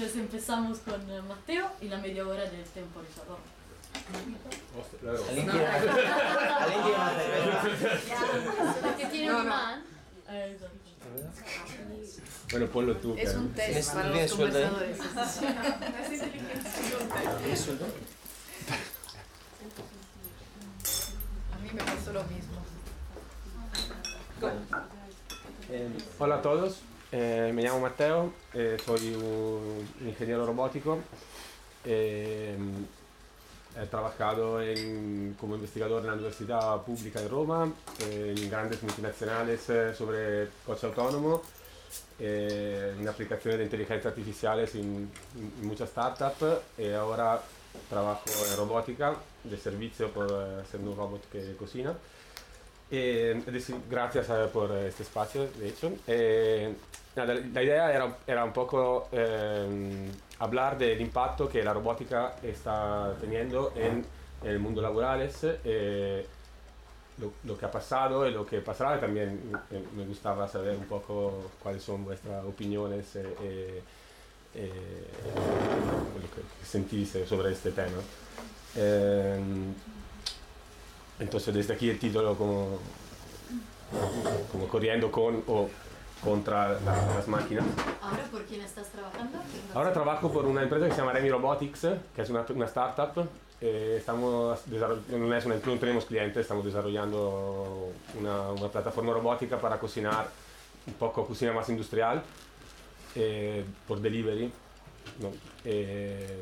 Entonces empezamos con eh, Matteo y la media hora del temporizador. Alguien quiere alguien quiere más cerveza. Perché tiene un imán. Esatto. Bueno, ponlo tú. Es un test ¿Tienes- para los conversadores. ¿Tienes sueldo? A mí me pasó lo mismo. Hola a todos, eh, me llamo Matteo, eh, soy un ingeniero robótico. eh, he trabajado en- como investigador en la Universidad Pública de Roma, en grandes multinacionales sobre coche eh, en aplicaciones de inteligencia artificiales en, en muchas startups y ahora trabajo en robótica de servicio por eh, ser un robot que cocina. Eh, gracias eh, por este espacio, de hecho. Eh, la idea era, era un poco eh, hablar del impacto que la robótica está teniendo en, el mundo laboral, eh, lo, lo que ha pasado y lo que pasará. y También eh, me gustaba saber un poco cuáles son vuestras opiniones eh, eh, eh, lo que sentís sobre este tema. Entonces desde aquí el título como, como corriendo con o contra la- las máquinas. Ahora, ¿por quién estás trabajando? Ahora trabajo por una empresa que se llama Remy Robotics, que es una, una startup. Eh, estamos no, es una, no tenemos clientes, estamos desarrollando una, una plataforma robótica para cocinar un poco cocina más industrial eh, por delivery. ¿no? Eh,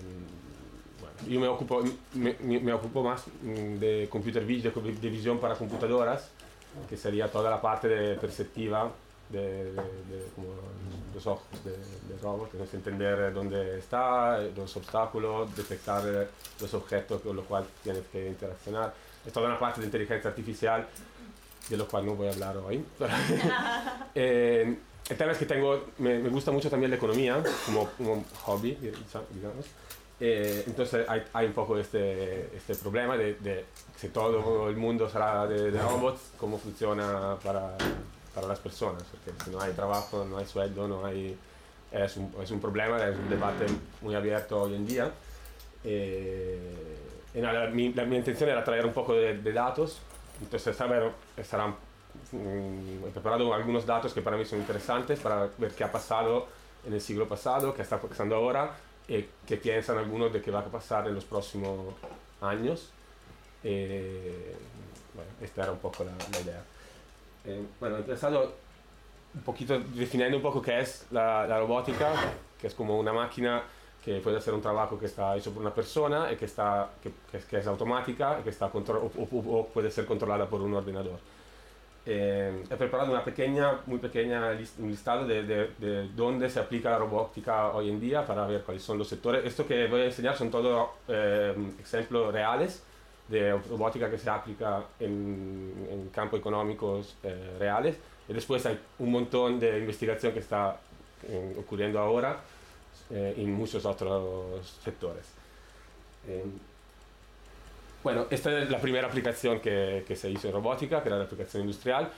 yo me ocupo, me, me- ocupo más mm, de computer vision, de visión para computadoras, que sería toda la parte de perceptiva de, de- de- como los ojos de- del robot, que es entender dónde está, los obstáculos, detectar eh, los objetos con los cuales tienes que interaccionar. Es toda una parte de inteligencia artificial de lo cual no voy a hablar hoy. Eh, el tema es que tengo, me, me gusta mucho también la economía como, hobby, digamos. Eh, entonces hay, hay un poco este, este problema de, de si todo el mundo será de, de robots, cómo funciona para, para las personas, porque si no hay trabajo, no hay sueldo, no hay, es, un, es un problema, es un debate muy abierto hoy en día. Eh, y nada, mi, la, mi intención era traer un poco de, de datos, entonces saber, estarán, mm, he preparado algunos datos que para mí son interesantes para ver qué ha pasado en el siglo pasado, qué está pasando ahora y qué piensan algunos de qué va a pasar en los próximos años. Eh, bueno, esta era un poco la, la idea. Eh, bueno, he empezado un poquito definiendo un poco qué es la, la robótica, que es como una máquina que puede hacer un trabajo que está hecho por una persona y que, está, que, que es, que es automática y que está contro- o, o- o puede ser controlada por un ordenador. Eh, he preparado una pequeña, muy pequeña lis- un listado de, de, de dónde se aplica la robótica hoy en día para ver cuáles son los sectores. Esto que voy a enseñar son todos eh, ejemplos reales de robótica que se aplica en, en campos económicos eh, reales. Y después hay un montón de investigación que está eh, ocurriendo ahora eh, en muchos otros sectores. Bueno, esta es la primera aplicación que, que se hizo en robótica, que era la aplicación industrial,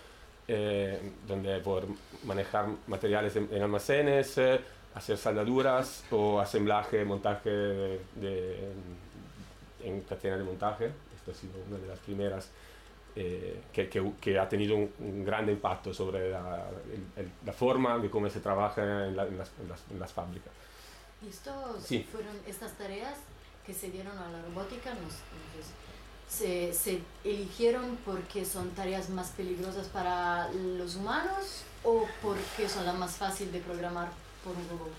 eh, donde por manejar materiales en, en almacenes, eh, hacer saldaduras o asemblaje, montaje de, de- en cadena de montaje. Esta ha sido una de las primeras eh, que, que- que ha tenido un, un gran impacto sobre la, el- el- la forma de cómo se trabaja en, la- en las, en las- en las fábricas. ¿Y estos Sí. fueron estas tareas que se dieron a la robótica? Nos, nos- se, se eligieron porque son tareas más peligrosas para los humanos o porque son las más fáciles de programar por un robot?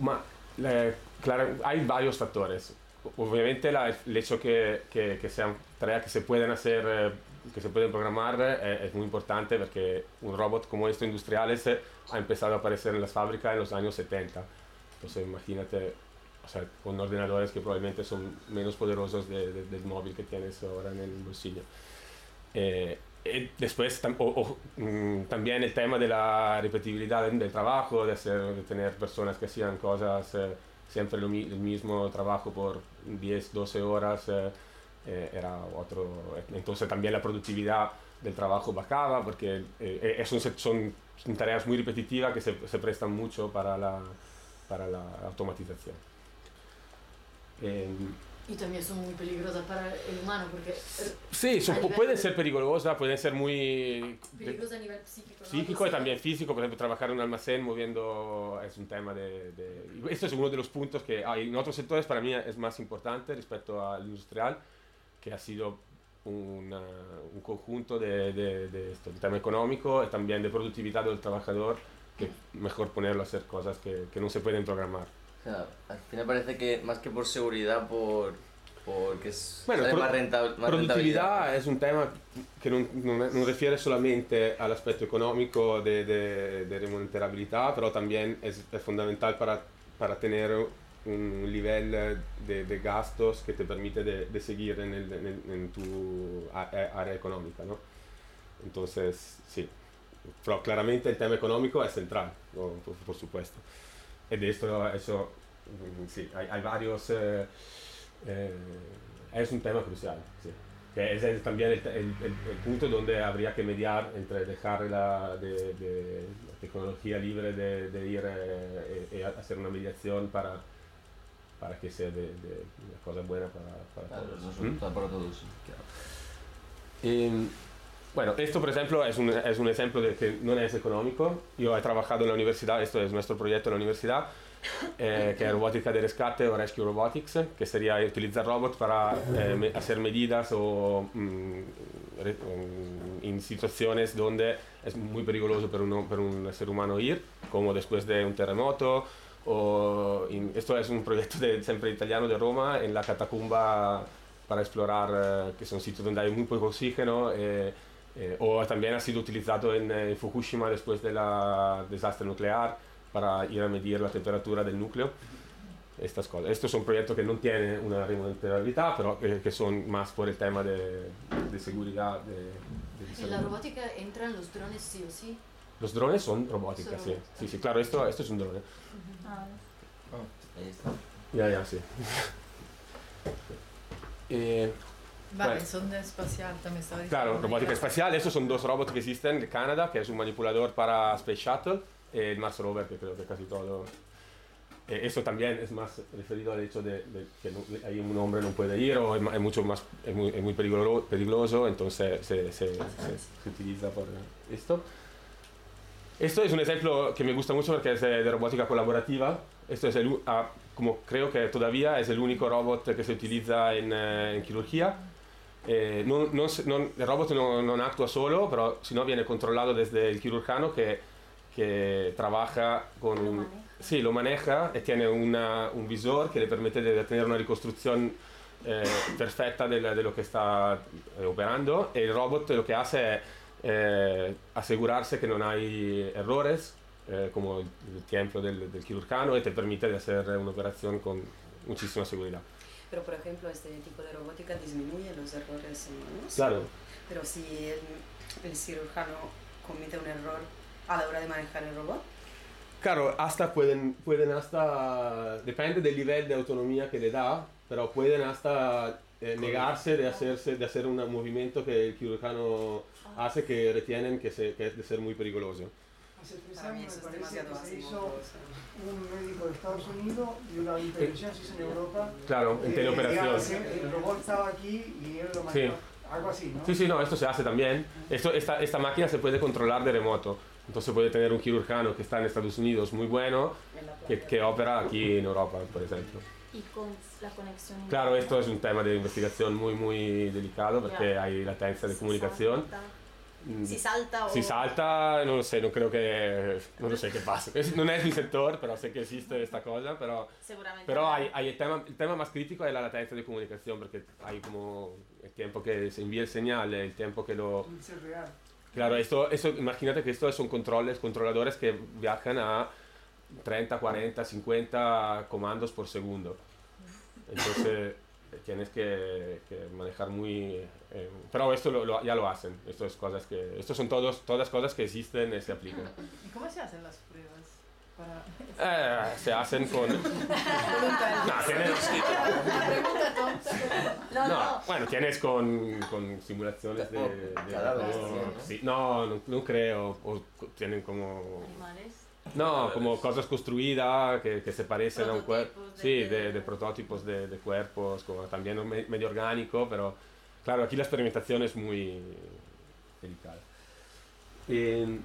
Ma eh, claro, hay varios factores. Obviamente la- el hecho que, que, que sean tareas que se pueden hacer, eh, que se pueden programar, eh, es muy importante porque un robot como este industriales eh, ha empezado a aparecer en las fábricas en los años 70. Entonces imagínate, sea, con ordenadores que probablemente son menos poderosos de- de- del móvil que tienes ahora en el bolsillo. Eh, y después tam- o- o, mm, también el tema de la repetibilidad del, del trabajo, de, hacer, de tener personas que hacían cosas, eh, siempre lo el mismo trabajo por 10, 12 horas, eh, eh, era otro. Entonces también la productividad del trabajo bajaba porque eh, eh, son, son tareas muy repetitivas que se, se prestan mucho para la, para la automatización. Em, Y también son muy peligrosas para el humano porque eh, sí, son- pueden ser peligrosas, pueden ser muy peligrosas a nivel psíquico. ¿no? psíquico y también físico, por ejemplo, trabajar en un almacén moviendo es un tema de, de- Esto es uno de los puntos que hay en otros sectores para mí es más importante respecto al industrial, que ha sido una- un conjunto de, de, de esto, tema económico y también de productividad del trabajador, que mejor ponerlo a hacer cosas que, que no se pueden programar. O sea, al final parece que más que por seguridad, por porque es Bueno, pro- más, renta- más Produttività è un tema che non, non, è- non refiere solamente all'aspetto economico de, de, remunerabilità, però también es, es fundamental para, para tener un nivel de, de gastos que te permite de, de seguir en, el, en, el- en tu área económica, ¿no? Entonces, sí. Pero claramente el tema económico es central, ¿no? por, por supuesto. De esto, eso, mm, sí, hay, hay varios... eh, eh, es un tema crucial, sí. que es el- también el, el- el- el punto donde habría que mediar entre dejar la, de, de- la tecnología libre de, de ir eh, y, y hacer una mediación para, para que sea de, de una cosa buena para, para Claro, todos. no ¿Mm? para todos. Em, bueno, esto por ejemplo es un, es un ejemplo de que no es económico. Yo he trabajado en la universidad, esto es nuestro proyecto en la universidad, eh, que es robótica de rescate o rescue robotics, que sería utilizar robots para eh, hacer medidas o mm, re- mm, en situaciones donde es muy peligroso para, uno- para un ser humano ir, como después de un terremoto. O in- esto es un proyecto de, siempre italiano de Roma en la catacumba para explorar, eh, que son sitios donde hay muy poco oxígeno. Eh, o también ha sido utilizado en eh, Fukushima después del desastre nuclear para ir a medir la temperatura del núcleo. Estas cosas. Estos son proyectos que no tienen una remunerabilidad, pero que, que son más por el tema de, de seguridad. De, de En la robótica entran los drones sí o sí. Los drones son robóticas, Son sí. Sí, sí, claro, esto, esto es un drone. Ah, Ahí está. Ya, ya, sí. Eh, Vale, Bueno. sonda espacial también estaba diciendo. Claro, robótica espacial. Estos son dos robots que existen de Canadá, que es un manipulador para Space Shuttle, y el Mars Rover, que creo que casi todo. Eh, eso también es más referido al hecho de, de que no- ahí un hombre no puede ir o es, es mucho más es muy, es muy peligro- peligroso, entonces se, se- se- se utiliza por esto. Esto es un ejemplo que me gusta mucho porque es de, robótica colaborativa. Esto es el, ah, como creo que todavía es el único robot que se utiliza en, eh, en quirurgia. Eh, non- non non- il robot non, actúa solo, però sino viene controllato desde el cirujano que, que trabaja con Lo un... Sí, lo maneja y tiene una- un visor que le permite de tener una reconstrucción eh, perfecta de, de lo que está eh, operando. Y el robot lo que hace es eh, asegurarse que no hay errores, eh, como el, el tiempo del, del cirujano, y te permite de hacer una operación con muchísima seguridad. Pero, por ejemplo, este tipo de robótica disminuye los errores humanos. Claro, Pero si el, el cirujano comete un error a la hora de manejar el robot, Claro, hasta pueden, pueden hasta, depende del nivel de autonomía que le da, pero pueden hasta eh, negarse de, hacerse, de hacer un movimiento que el cirujano hace que retienen que, se, que es de ser muy peligroso. Hace tres para años me parece que se hizo un médico de Estados Unidos y una intervención se hizo en Europa. Claro, en Eh, teleoperación. digamos, El robot estaba aquí y él lo Sí. manejó. Algo así, ¿no? Sí, sí, no, esto se hace también. Esto, esta, esta máquina se puede controlar de remoto. Entonces puede tener un cirujano que está en Estados Unidos muy bueno, que, que opera aquí en Europa, por ejemplo. Y con la conexión. Claro, esto es un tema de investigación muy, muy delicado porque hay latencia de comunicación. Mm, Si salta o. Si salta, non lo sé, non credo che... non lo sé che passa. Es- Non è il mio settore, però sé che esiste questa cosa, però... Seguramente. Però hay, hay el, tema, el tema más crítico es la latencia de comunicación, porque hay como el tiempo que se envía el señal, el tiempo que lo... Real. Claro, esto, eso, imagínate que estos son controles, controladores que viajan a 30, 40, 50 comandos por segundo. Entonces tienes que, que manejar muy... eh, pero esto lo- lo- ya lo hacen, esto es cosas que... Estos son todos, todas cosas que existen y se aplican. ¿Y cómo se hacen las pruebas? Para... Eh, se hacen con... No, tienes. No, no. no, bueno, tienes con, con simulaciones de... no, no, no creo. O tienen como... Animales. No, como cosas construidas que, que se parecen a un cuerpo. Sí, de, de prototipos de, de cuerpos, como también me- medio orgánico, pero claro, aquí la experimentación es muy delicada. Eh,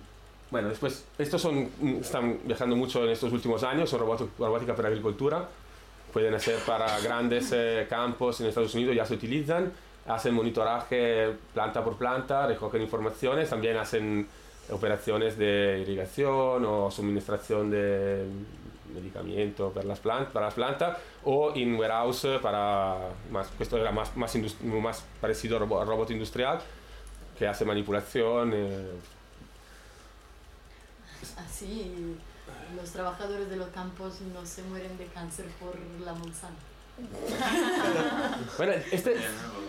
bueno, después, estos son, están viajando mucho en estos últimos años, son robótica para agricultura, pueden ser para grandes eh, campos en Estados Unidos, ya se utilizan, hacen monitoraje planta por planta, recogen informaciones, también hacen operaciones de irrigación o suministración de medicamento para las, plant- para las plantas o in warehouse para más, esto era más, más, más parecido a robo- a robot industrial que hace manipulación eh, Así los trabajadores de los campos no se mueren de cáncer por la Monsanto. Bueno, este,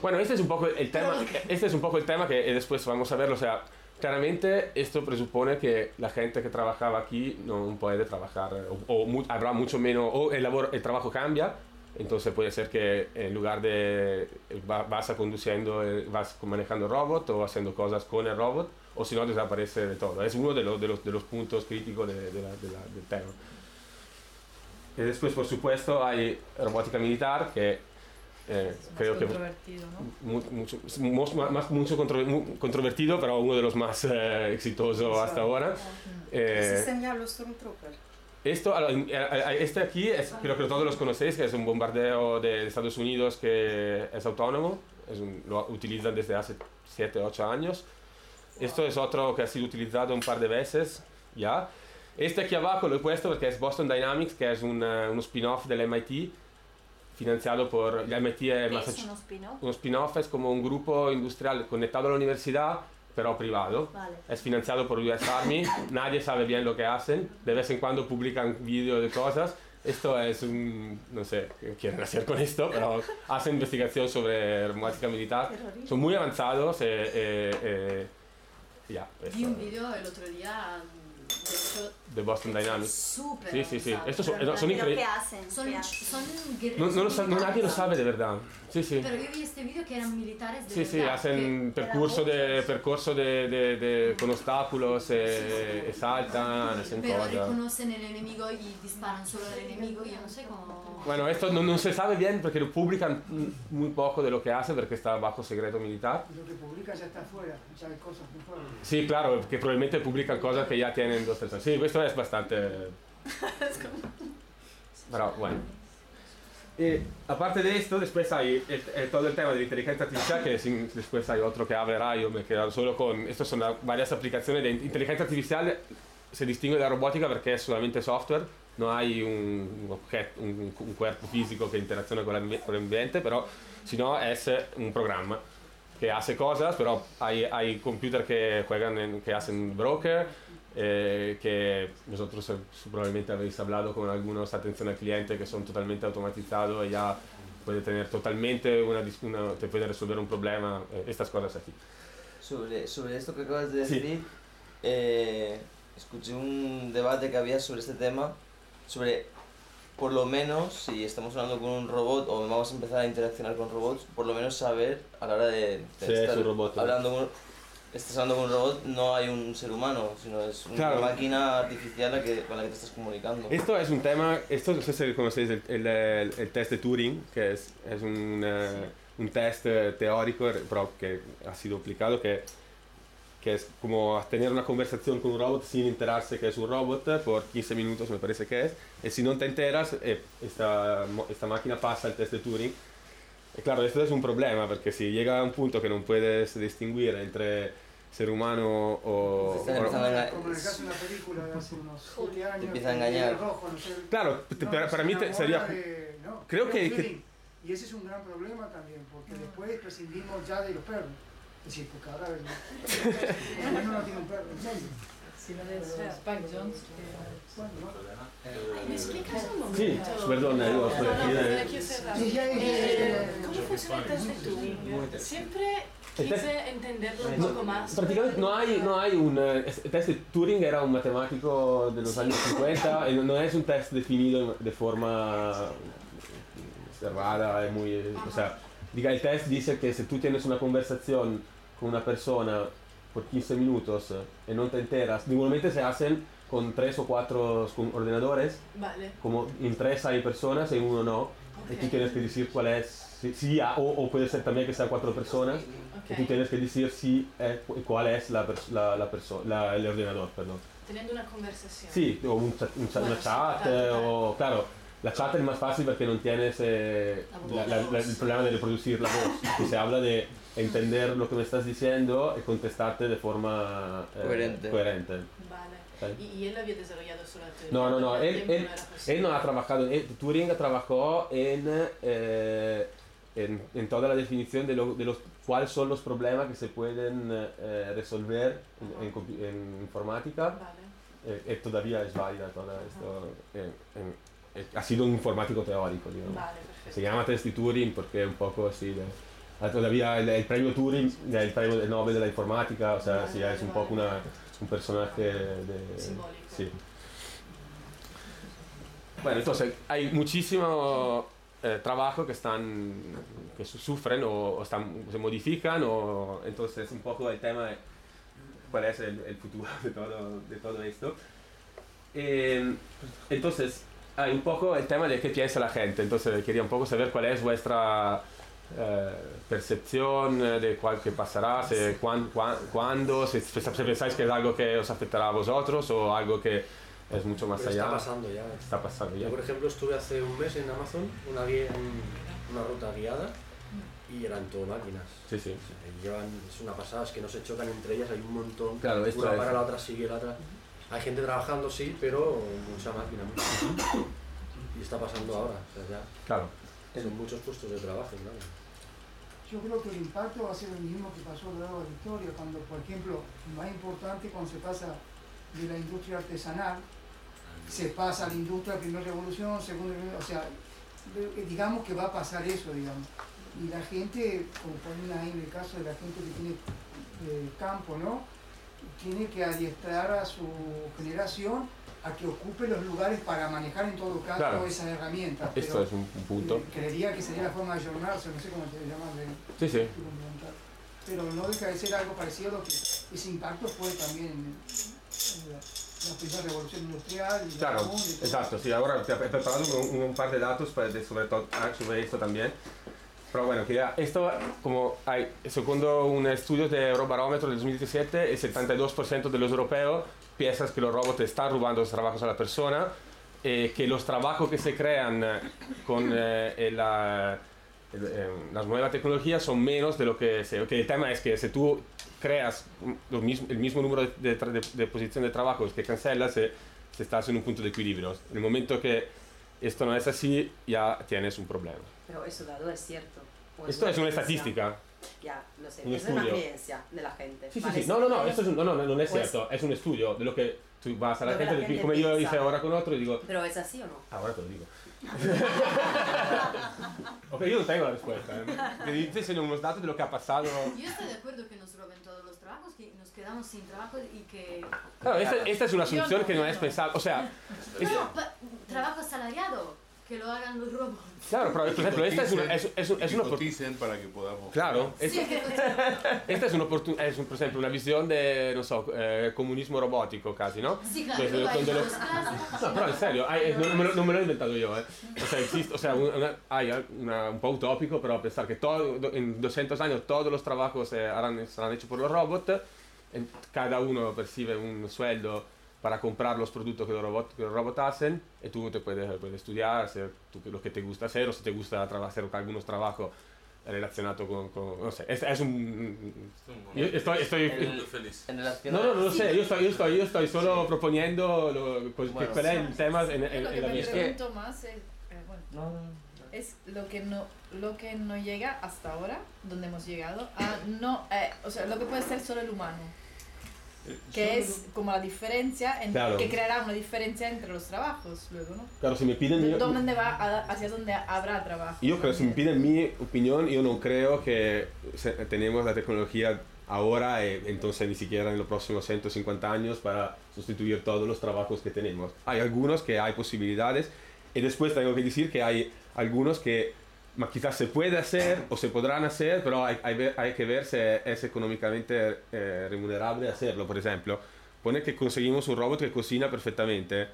bueno, este es un poco el tema, este es un poco el tema que después vamos a verlo, o sea, claramente esto presupone que la gente que trabajaba aquí no puede trabajar o, o mu- habrá mucho menos o el labor, el trabajo cambia, entonces puede ser que en lugar de va- vas a conduciendo, eh, vas manejando el robot o haciendo cosas con el robot, o si no desaparece de todo. Es uno de los, de los, de los puntos críticos de, de la- la- del tema. Y después, por supuesto, hay robótica militar que eh, Es más creo que controvertido, ¿no? mu- mucho, más, mucho contro- mu- controvertido, pero uno de los más eh, exitosos hasta ahora. Eh, ¿Existen ya los Stormtroopers? esto, este aquí, es, creo que todos los conocéis, que es un bombardeo de Estados Unidos que es autónomo, es un- lo utilizan desde hace 7, 8 años. Esto es otro que ha sido utilizado un par de veces ya. Este aquí abajo lo he puesto porque es Boston Dynamics, que es un, uno spin-off del MIT, financiado por el MIT es ¿Qué es Massachusetts. un spin-off? Uno spin-off es como un grupo industrial conectado a la universidad, pero privado. Vale. Es financiado por US Army, nadie sabe bien lo que hacen, de vez en cuando publican vídeos de cosas. Esto es un, no sé qué quieren hacer con esto, pero hacen investigación sobre robótica militar. Son muy avanzados. Eh, eh, eh, ya, Vi un video el otro día, de hecho, de Boston Dynamics. súper Sí, sí, sí. Estos son, Pero son ¿Qué increíbles. hacen? Son, ¿Qué hacen? son No, guerreros no lo no, nadie lo sabe de verdad. Sí, sí. Pero yo vi este video que eran militares de Sí, sí, verdad, hacen que- percurso de, eran percorso de, de, de- con obstáculos, eh, e saltan, hacen Pero cosas. reconocen el enemigo y disparan solo al enemigo, yo no sé cómo... Bueno, esto no, no se sabe bien porque lo publican muy poco de lo que hace porque está bajo secreto militar. Lo que publica ya está afuera, ya hay cosas muy fuera. Sí, claro, que probablemente publican cosas que ya tienen dos años. Sí, esto es bastante... Pero bueno. Y aparte de esto, después hay el- el- todo el tema de la inteligencia artificial, que sin- después hay otro que hablará, yo me quedo solo con... Estas son la- varias aplicaciones de inteligencia artificial, se distingue de la robótica porque es solamente software, no hay un, un objeto, un, un cuerpo físico que interacciona con, l'ambi- con el ambiente, pero sino es eh, un programa que hace cosas, pero hay, hay computer que juegan, en- que hacen broker, eh, que vosotros eh, probablemente habéis hablado con algunos atención al cliente que son totalmente automatizados y ya puede tener totalmente una, una- te puede resolver un problema, eh, estas cosas aquí. Sobre, sobre esto que acabas de Sí. decir, eh, escuché un debate que había sobre este tema, sobre, por lo menos, si estamos hablando con un robot o vamos a empezar a interaccionar con robots, por lo menos saber a la hora de, de Sí, es estar un robot, ¿no? hablando con, estás hablando con un robot, no hay un ser humano, sino es una Claro. máquina artificial a que, con la que te estás comunicando. Esto es un tema, esto no sé si conocéis el, el, el- el test de Turing, que es, es un, eh, un test eh, teórico, pero que ha sido aplicado, que, que es como tener una conversación con un robot sin enterarse que es un robot eh, por 15 minutos, me parece que es, y si no te enteras, esta, esta máquina pasa el test de Turing. Y claro, esto es un problema, porque si llega a un punto que no puedes distinguir entre ser humano o... Como en el caso de una película de hace unos 7 años. empieza a engañar. el rojo, no sé, Claro, no, para, mí sería... de- no, creo que-. Y ese es un gran problema también, porque después prescindimos ya de los perros. Es decir, porque ahora el no tiene un perro, en serio. Si no es Spike Jones, que Bueno, ¿no? ¿Me explicas un Sí, momento? perdona, perdona. Sí, Eh, ¿Cómo funciona el test de Turing? Siempre quise entenderlo un poco más. Praticamente no hay, no hay un... eh, El test de Turing era un matemático de los años 50 y no- no es un test definido de forma cerrada, es muy... O sea, diga, el test dice que si tú tienes una conversación con una persona por 15 minutos eh, y no te enteras, normalmente se hacen con tres o cuatro ordenadores, Vale. como en tres hay personas y en uno no, y tú tienes que decir cuál es, si, si o, o puede ser también que sean cuatro personas, y tú tienes que decir si, eh, cu- cuál es la, la, la perso- la- el ordenador, perdón. Teniendo una conversación. Sí, o un chat, un chat- Bueno, una chat, claro, eh, claro. o claro, la chat es más fácil porque no tienes eh, La la- la- la- el problema de reproducir la voz, que se habla de entender lo que me estás diciendo y contestarte de forma eh, Coherente. coherente. Vale. ¿Y, y él había desarrollado solo teoría? No, no, no, él, él, no él no ha trabajado, él- Turing trabajó en, eh, en, en toda la definición de, lo- de los cuáles son los problemas que se pueden eh, resolver en, en compu- en informática. Vale. Eh, eh, todavía es válida toda esto. eh, eh, ha sido un informático teórico, digamos. Vale. Se llama test de Turing porque es un poco así. de- ah, todavía el, el premio Turing, el premio Nobel de la informática, o sea, Vale, sí, vale, es un poco una, un personaje de... Simbólico. Sí. Bueno, entonces hay muchísimo eh, trabajo que están que su- sufren o, o están, se modifican o entonces un poco el tema de cuál es el, el futuro de todo, de todo esto. Eh, entonces hay un poco el tema de qué piensa la gente, entonces quería un poco saber cuál es vuestra eh, percepción eh, de cuál que pasará, si, cuán- cuán- cuándo, si, si pensáis que es algo que os afectará a vosotros o algo que es mucho más Pero allá. está pasando ya. Está pasando ya. Yo, por ejemplo, estuve hace un mes en Amazon, una, guía- un- una ruta guiada, y eran todo máquinas. Sí, sí. Llevan, es una pasada, es que no se chocan entre ellas, hay un montón. Claro, esto una es- para la otra, sigue la otra. Hay gente trabajando, sí, pero mucha máquina. mucha. Y está pasando ahora, o sea, ya Claro. son muchos puestos de trabajo, claro. Yo creo que el impacto va a ser el mismo que pasó a lo largo de la historia, cuando, por ejemplo, más importante cuando se pasa de la industria artesanal, se pasa a la industria de primera revolución, segunda revolución, o sea, de- digamos que va a pasar eso, digamos. Y la gente, como ponen ahí en el caso de la gente que tiene eh, campo, ¿no? Tiene que adiestrar a su generación a que ocupe los lugares para manejar en todo caso Claro. esas herramientas. Esto pero- es un, un punto. Creería que sería la forma de ayornarse, no sé cómo te llaman de Sí, sí. Pero no deja de ser algo parecido a lo que ese impacto fue también en, en la, la primera revolución industrial y la Claro, exacto, sí, ahora te he preparado un, un par de datos para de- sobre, todo, ah, sobre esto también. Pero bueno, que ya esto, como hay, segundo un estudio de Eurobarómetro del 2017, el 72% de los europeos piensan que los robots están robando los trabajos a la persona, eh, que los trabajos que se crean eh, con eh, eh, las nuevas tecnologías son menos de lo que se... Que el tema es que si tú creas lo mismo, el mismo número de, de, de, posiciones de trabajo que cancelas, eh, se estás en un punto de equilibrio. En el momento que esto no es así, ya tienes un problema. Pero eso dado es cierto. O Esto es una estadística. Ya, lo sé. Un es una estudio. creencia de la gente. Sí, sí, Vale, sí. No, no, no, esto es, un- no, no, no es Pues- cierto. Es un estudio de lo que tú vas a la gente, la de- gente como yo piensa. hice ahora con otro, y digo, Pero es así o no? ahora te lo digo. ok, yo no tengo la respuesta. ¿eh? Te enseño unos datos de lo que ha pasado. Yo estoy de acuerdo que nos roben todos los trabajos, que nos quedamos sin trabajo y que... Claro, esta, esta es una Yo solución no, que no yo es no. pensable. O sea, es- No, pa- trabajo asalariado, que lo hagan los robots. claro, pero por ejemplo, esta es una, es, es, es una que opor- coticen para que podamos. Claro, es- Sí, esta es, una oportun- es un- por ejemplo una visión de, no so, eh, comunismo robótico casi, ¿no? Sí, claro, donde los clásicos. No, pero en serio, hay- no, no me lo, no me lo he inventado yo, ¿eh? O sea, existe, o sea, una- hay una- un po' utópico, pero pensar que todo, en 200 años todos los trabajos eh, harán- serán hechos por los robots, cada uno percibe un sueldo para comprar los productos que los robots, que los robots hacen y tú te puedes, puedes estudiar, hacer tú- lo que te gusta hacer o si te gusta hacer algunos trabajos relacionados con, con- no sé, es, es un... Yo estoy, estoy, El- feliz. No, no, no lo sé, yo estoy, yo estoy, yo estoy solo proponiendo lo, pues, Bueno. que cuál es el tema en, en- Lo que en la me pregunto más es, eh, bueno, No, no, no. es lo que no lo que no llega hasta ahora donde hemos llegado a no eh, o sea lo que puede ser solo el humano que es como la diferencia en- Claro. que creará una diferencia entre los trabajos luego no Claro, si me piden mi, dónde va a- hacia dónde habrá trabajo yo creo, si me piden mi opinión, yo no creo que se- tenemos la tecnología ahora, eh, entonces ni siquiera en los próximos 150 años para sustituir todos los trabajos que tenemos. Hay algunos que hay posibilidades y después tengo que decir que hay algunos que quizás se puede hacer o se podrán hacer, pero hay, hay, hay que ver si es económicamente eh, remunerable hacerlo. Por ejemplo, pone que conseguimos un robot que cocina perfectamente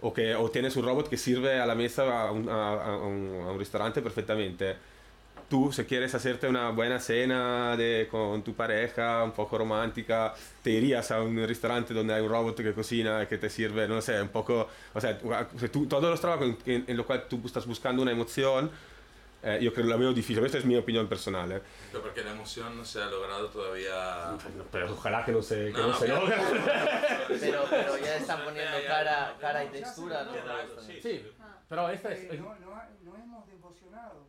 o que o tienes un robot que sirve a la mesa a un, a- a un- a un restaurante perfectamente. Tú, si quieres hacerte una buena cena de- con tu pareja, un poco romántica, te irías a un restaurante donde hay un robot que cocina que te sirve, no sé, un poco, o sea, tú- todos los trabajos en, en, en los cuales tú estás buscando una emoción, eh, yo creo que la veo difícil, esta es mi opinión personal. ¿eh? Pero porque la emoción no se ha logrado todavía. Pero ojalá que no se, que No, no se pero- logre. Pero, pero ya están poniendo cara, cara y textura, ¿no? sí, Sí, pero esta es... Eh, no, no, no hemos emocionado.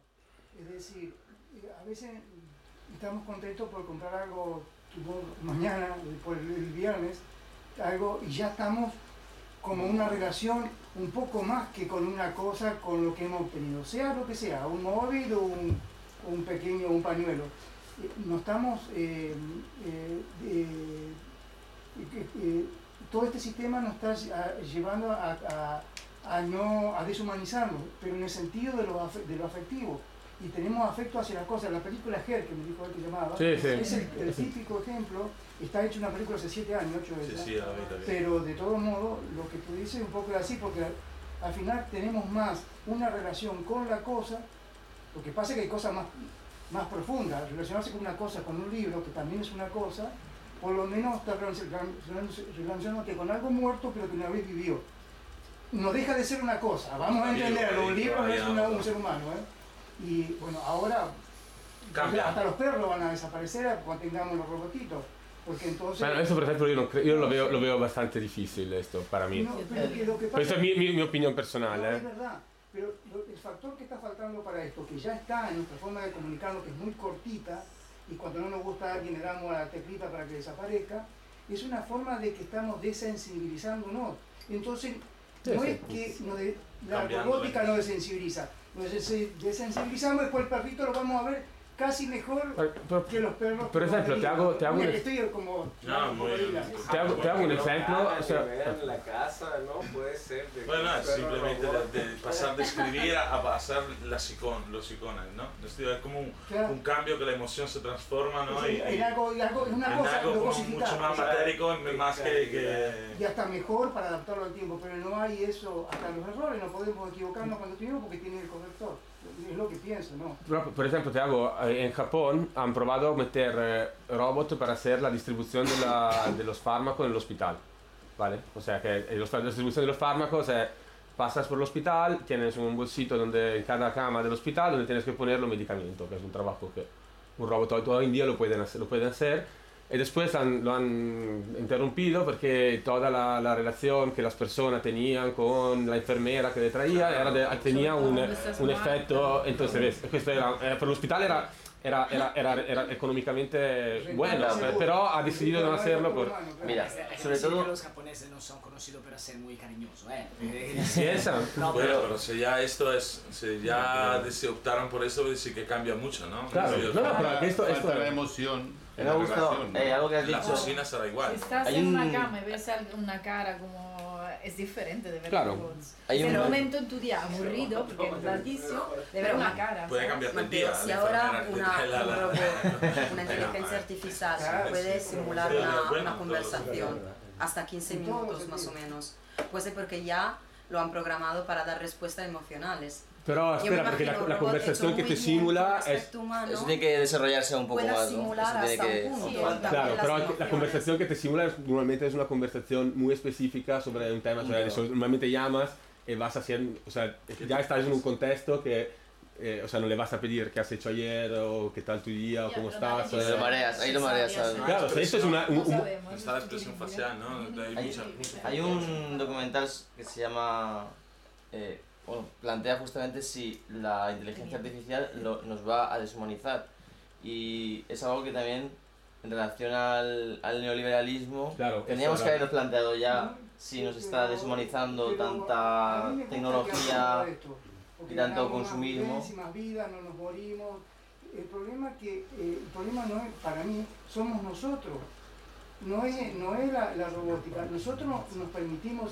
Es decir, eh, a veces estamos contentos por comprar algo tipo, mañana, por el viernes, algo, y ya estamos como una relación un poco más que con una cosa con lo que hemos obtenido, sea lo que sea, un móvil o un, pequeño, un pañuelo. Eh, No estamos eh, eh, todo este sistema nos está llevando a, no a deshumanizarnos, pero en el sentido de lo, de lo afectivo. Y tenemos afecto hacia las cosas. La película Her, que me dijo él que llamaba, Sí, sí. es el, el típico ejemplo. Está hecho una película hace 7 años, 8 Sí, sí, pero de todo modo, lo que tú dices es un poco así, porque al, al final tenemos más una relación con la cosa, lo que pasa es que hay cosas más, más profundas, relacionarse con una cosa, con un libro, que también es una cosa, por lo menos está relacionándose- relacionándote con algo muerto, pero que una vez vivió. No deja de ser una cosa, vamos a entenderlo, un libro no es una- un ser humano. ¿eh? Y bueno, ahora Cambia. hasta los perros van a desaparecer cuando tengamos los robotitos, porque entonces... Bueno, esto por ejemplo yo, no yo lo, veo, lo veo bastante difícil esto para mí. No, pero que lo que Pero esto pasa es mi, mi, mi opinión personal. No, ¿eh? es verdad, pero lo- el factor que está faltando para esto, que ya está en nuestra forma de comunicarnos, que es muy cortita, y cuando no nos gusta a alguien le damos a la teclita para que desaparezca, es una forma de que estamos desensibilizándonos. Entonces, no es que nos de- la robótica la- nos desensibiliza, nos des- desensibilizamos, después el perrito lo vamos a ver casi mejor Pero- pero- que los perros. Por ejemplo, te hago- te hago un- Estoy como... No, muy bien. Te hago, te hago un ejemplo. O sea, en la casa, ¿no? Puede ser de Bueno, perro simplemente de, de pasar de escribir a, a pasar las icon, los iconos, ¿no? Es como un, Claro. un cambio que la emoción se transforma, ¿no? Y, en algo, en algo- en una en cosa, algo como mucho más matérico, más que... que... y hasta mejor para adaptarlo al tiempo, pero no hay eso, hasta los errores, no podemos equivocarnos cuando tenemos porque tiene el corrector. Es lo que pienso, ¿no? Por ejemplo, te hago, eh, en Japón han probado meter eh, robot para hacer la distribución de, la- de los fármacos en el hospital. ¿Vale? O sea que eh, la distribución de los fármacos es, pasas por el hospital, tienes un bolsito donde, en cada cama del hospital donde tienes que poner los medicamentos, que es un trabajo que un robot hoy en día lo pueden hacer. Lo pueden hacer. Y después han- lo han interrumpido porque toda la, la relación que las personas tenían con la enfermera que le traía era de- tenía un, un efecto, entonces ves, questo era, eh, per l'ospedale era, era, era, era, era económicamente bueno, pero ha decidido no hacerlo por... Mira, es sobre todo- los japoneses no son conocidos por ser muy cariñosos, ¿eh? Piensa. No, Bueno, pero si ya esto es, si ya se optaron por eso, sí que cambia mucho, ¿no? Claro, Sí, no, no, pero esto, esto la emoción Me ha la gustado eh, algo que has La dicho. cocina será igual. Si estás Hay en un- una cama y ves una cara como... Es diferente de ver Claro. robots. Hay Es un- el momento en tu día aburrido, porque es larguísimo, de ver una cara. Puede cambiarte el día. si la ahora una, la- la- una inteligencia artificial Claro, puede sí, simular sí, una, bueno, una conversación hasta 15 En todos los minutos más o menos, pues es porque ya lo han programado para dar respuestas emocionales. Pero espera, porque la, la conversación que te simula es... Eso tiene que desarrollarse un poco más, ¿no? Eso tiene que... Sí, Claro, pero la conversación que te simula es- normalmente es una conversación muy específica sobre un tema, o sea, eso, normalmente llamas y vas a hacer, o sea, ya estás en un contexto que, eh, o sea, no le vas a pedir qué has hecho ayer o qué tal tu día o cómo estás. o- Lo mareas, ahí lo mareas. Claro, o sea, esto es una, un- un-. Está la expresión facial, ¿no? Hay Hay, mucha- hay un documental que se llama. eh, bueno, plantea justamente si la inteligencia artificial lo- nos va a deshumanizar. Y es algo que también, en relación al, al neoliberalismo, Claro, teníamos que habernos planteado ya si nos está deshumanizando Pero tanta tecnología. y tanto consumismo. más vidas, no nos morimos. El problema que eh, el problema no es para mí somos nosotros. No es, no es la, la robótica. Nosotros nos, nos permitimos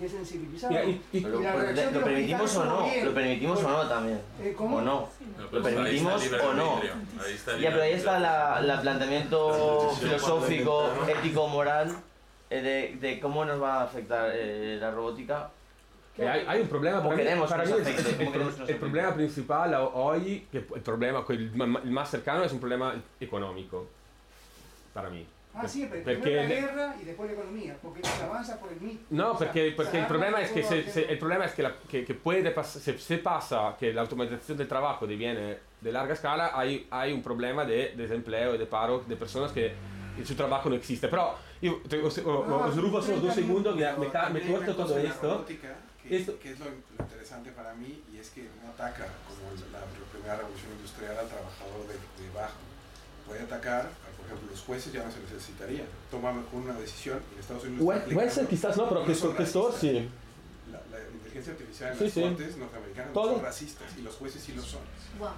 Mira, y- y- Pero, Y la pues, reacción de ¿Lo permitimos o no? bien. ¿Lo permitimos o no también? Eh, ¿cómo? ¿O no? No, ¿Lo pero está permitimos o no? arbitrio, ahí está el Ya, pero ahí está la, la planteamiento filosófico, ético, moral eh, de, de cómo nos va a afectar eh, la robótica. E hai, hai un problema para me, queremos para mí el, el pro- el problema principal hoy, que el problema el, ma- el más cercano es un problema económico para mí. Ah, siempre. Perché Primero la guerra y después la economía, porque se avanza por el mito. No, O sea, perché, perché il se problema que, todo se, se- el problema es que, la- que, que puede pas- se, se pasa que la automatización del trabajo diviene de larga escala, hay, hay un problema de desempleo y de paro de personas que su trabajo no existe. Pero yo te, os, o- o- os rubo solo dos segundos, me, me, me corto todo esto. que, Esto- que es lo, lo interesante para mí y es que no ataca como la, la primera revolución industrial al trabajador de, de bajo. Puede atacar, ejemplo, los jueces ya no se necesitaría. Toman una decisión en Estados Unidos aplicando- quizás no, pero que sí. La, la inteligencia artificial en Sí, las sí. cortes norteamericanas Todo. no son racistas y los jueces sí lo son. Wow.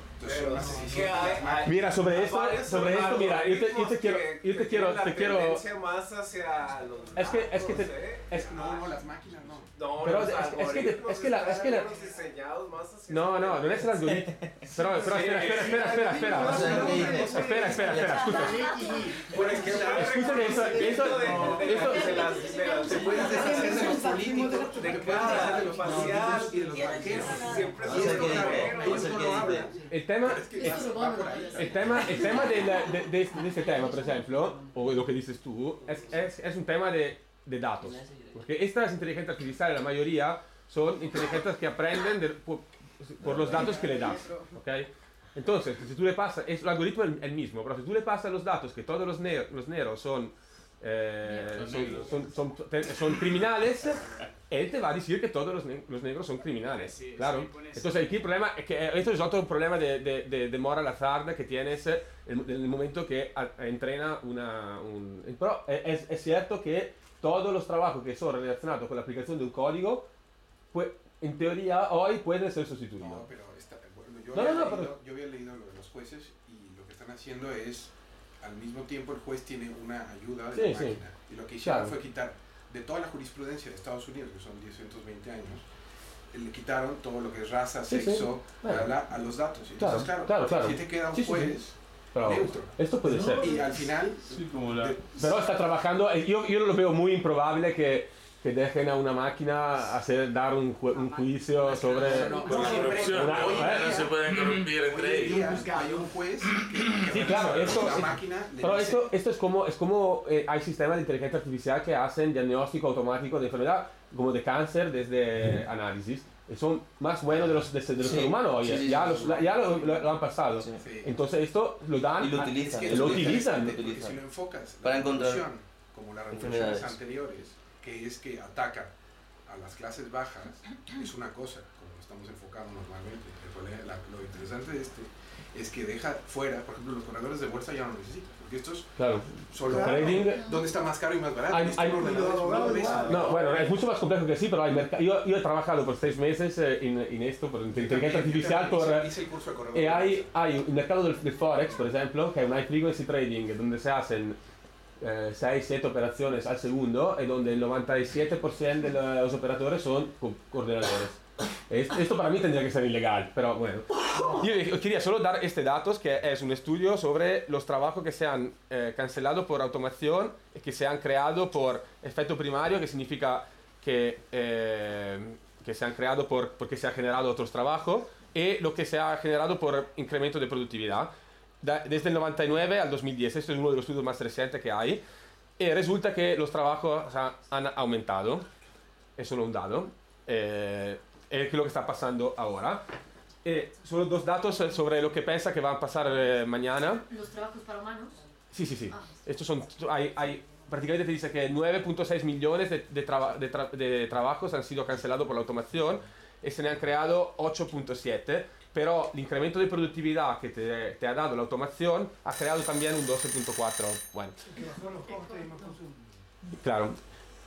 Mira, sobre esto, sobre esto, mira, yo te, yo te algoritmos quiero, yo te quiero, te más hacia los Es que- es que te- datos, ¿eh? es- No, no, las máquinas no. No, Pero los es- es que te- algoritmos es que la- es que No, no, tendencia. l'algoritmo. Però, però espera, espera, espera, espera, espera. Eso, eso, eso, de de de los de de políticos y de los banqueros. siempre Es el es el tema, il tema, il tema del, de, de, de este tema, por ejemplo, o lo que dices tú, es, es, es un tema de, de datos. Porque estas inteligencias artificiales, la mayoría, son inteligencias que aprenden de- por, por los datos que le das. ¿ok? Entonces, si tú le pasas, es, el algoritmo es el mismo, pero si tú le pasas los datos que todos los, ne- los negros son, eh, son, son, son criminales, él te va a decir que todos los, ne- los negros son criminales. Sí, claro. sí, Entonces aquí el problema es que eh, esto es otro problema de, de, de, de moral hazard que tienes en el momento que a- entrena una... Un, pero es, es cierto que todos los trabajos que son relacionados con la aplicación de un código, pues, en teoría hoy pueden ser sustituidos. No, pero bueno, yo, No, había no, leído, yo había leído lo de los jueces y lo que están haciendo es, al mismo tiempo el juez tiene una ayuda de Sí, la sí. máquina. Y lo que hicieron Claro. fue quitar de toda la jurisprudencia de Estados Unidos, que son 120 años, le quitaron todo lo que es raza, Sí, sí. sexo, Bueno. bla, bla, a los datos. Y Claro, Entonces, claro, claro, claro. si te queda un Sí, sí, sí. juez Pero neutro. esto puede ser. Y al final, de- Pero está trabajando, eh, yo, yo lo veo muy improbable que, que dejen a una máquina hacer, dar un, ju- un juicio sobre... Por la corrupción, Una- ¿no? ¿eh? no se pueden corrompir entre en ellos. hay un juez que, que Sí, claro, esto la es- máquina Pero dice- esto, esto es como, es como eh, hay sistemas de inteligencia artificial que hacen diagnóstico automático de enfermedad, como de cáncer desde análisis. Y son más buenos de los, de, de los Sí, seres humanos hoy. sí, sí, ya sí, los- sí. ya lo, lo- lo han pasado. Sí. Sí. Entonces esto lo dan... Y lo utilizan. Es que lo utilizan. si lo enfocas, la Para encontrar como las revoluciones anteriores, que es que ataca a las clases bajas, es una cosa, como estamos enfocando normalmente. El la- lo interesante de este es que deja fuera, por ejemplo, los corredores de bolsa ya no lo necesitan, porque estos Claro. solo Trading... ¿Dónde está más caro y más barato? Hay- Estos hay- no bueno, es mucho más complejo que sí, pero hay mercado. Yo, yo he trabajado por seis meses eh, en, en esto, por inteligencia artificial, por... Hice, eh, hice el curso de corredor E de hai, bolsa. hai il mercato del, del Forex, por ejemplo, que es un high frequency trading, donde se hacen 6-7 operaciones al segundo y donde el 97% de los operadores son co- coordinadores. Es- Esto para mí tendría que ser ilegal, pero bueno. Yo quería solo dar este dato, que es un estudio sobre los trabajos que se han eh, cancelado por automación y que se han creado por efecto primario, que significa que, eh, que se han creado por, porque se han generado otros trabajos, y lo que se ha generado por incremento de productividad. Desde el 99 al 2010, esto es uno de los estudios más recientes que hay, y resulta que los trabajos han aumentado, es solo un dato, eh, es lo que está pasando ahora. Eh, solo dos datos eh, sobre lo que piensa que va a pasar eh, mañana. Los trabajos para humanos. Sí, sí, sí. Ah. Estos son, hay, hay, prácticamente te dice que 9.6 millones de, de, traba- de tra- de trabajos han sido cancelados por la automación y se ne han creado 8.7, pero el incremento de productividad que te, te ha dado la automación ha creado también un 12.4. Bueno, claro.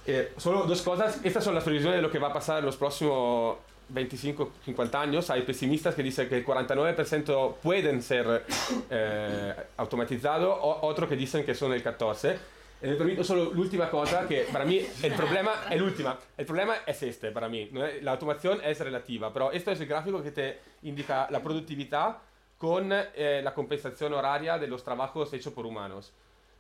Eh, solo dos cosas. Estas son las previsiones de lo que va a pasar en los próximos 25-50 años. Hay pesimistas que dicen que el 49% pueden ser eh, automatizados, o otros que dicen que son el 14%. E mi permito solo l'ultima cosa che per me il problema è l'ultima. Il problema è este para mí. ¿no? La automación es relativa, pero esto es el gráfico que te indica la productividad con eh, la compensación horaria de los trabajos hechos por humanos.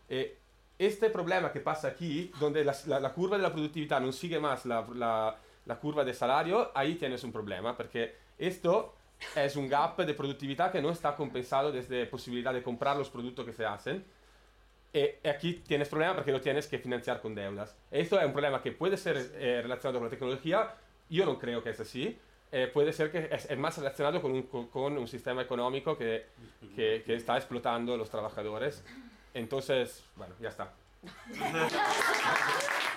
Eh, este problema que pasa aquí, donde la, la- la curva de la productividad no sigue más la, la- curva de salario, ahí tienes un problema, porque esto es un gap de productividad que no está compensado desde posibilidad de comprar los productos que se hacen. E, e aquí tienes problema porque lo tienes que financiar con deudas. Esto es un problema que puede ser eh, relacionado con la tecnología, yo no creo que es así. Eh, puede ser que es, es más relacionado con un, con- con un sistema económico que, que, que está explotando a los trabajadores. Entonces, bueno, ya está.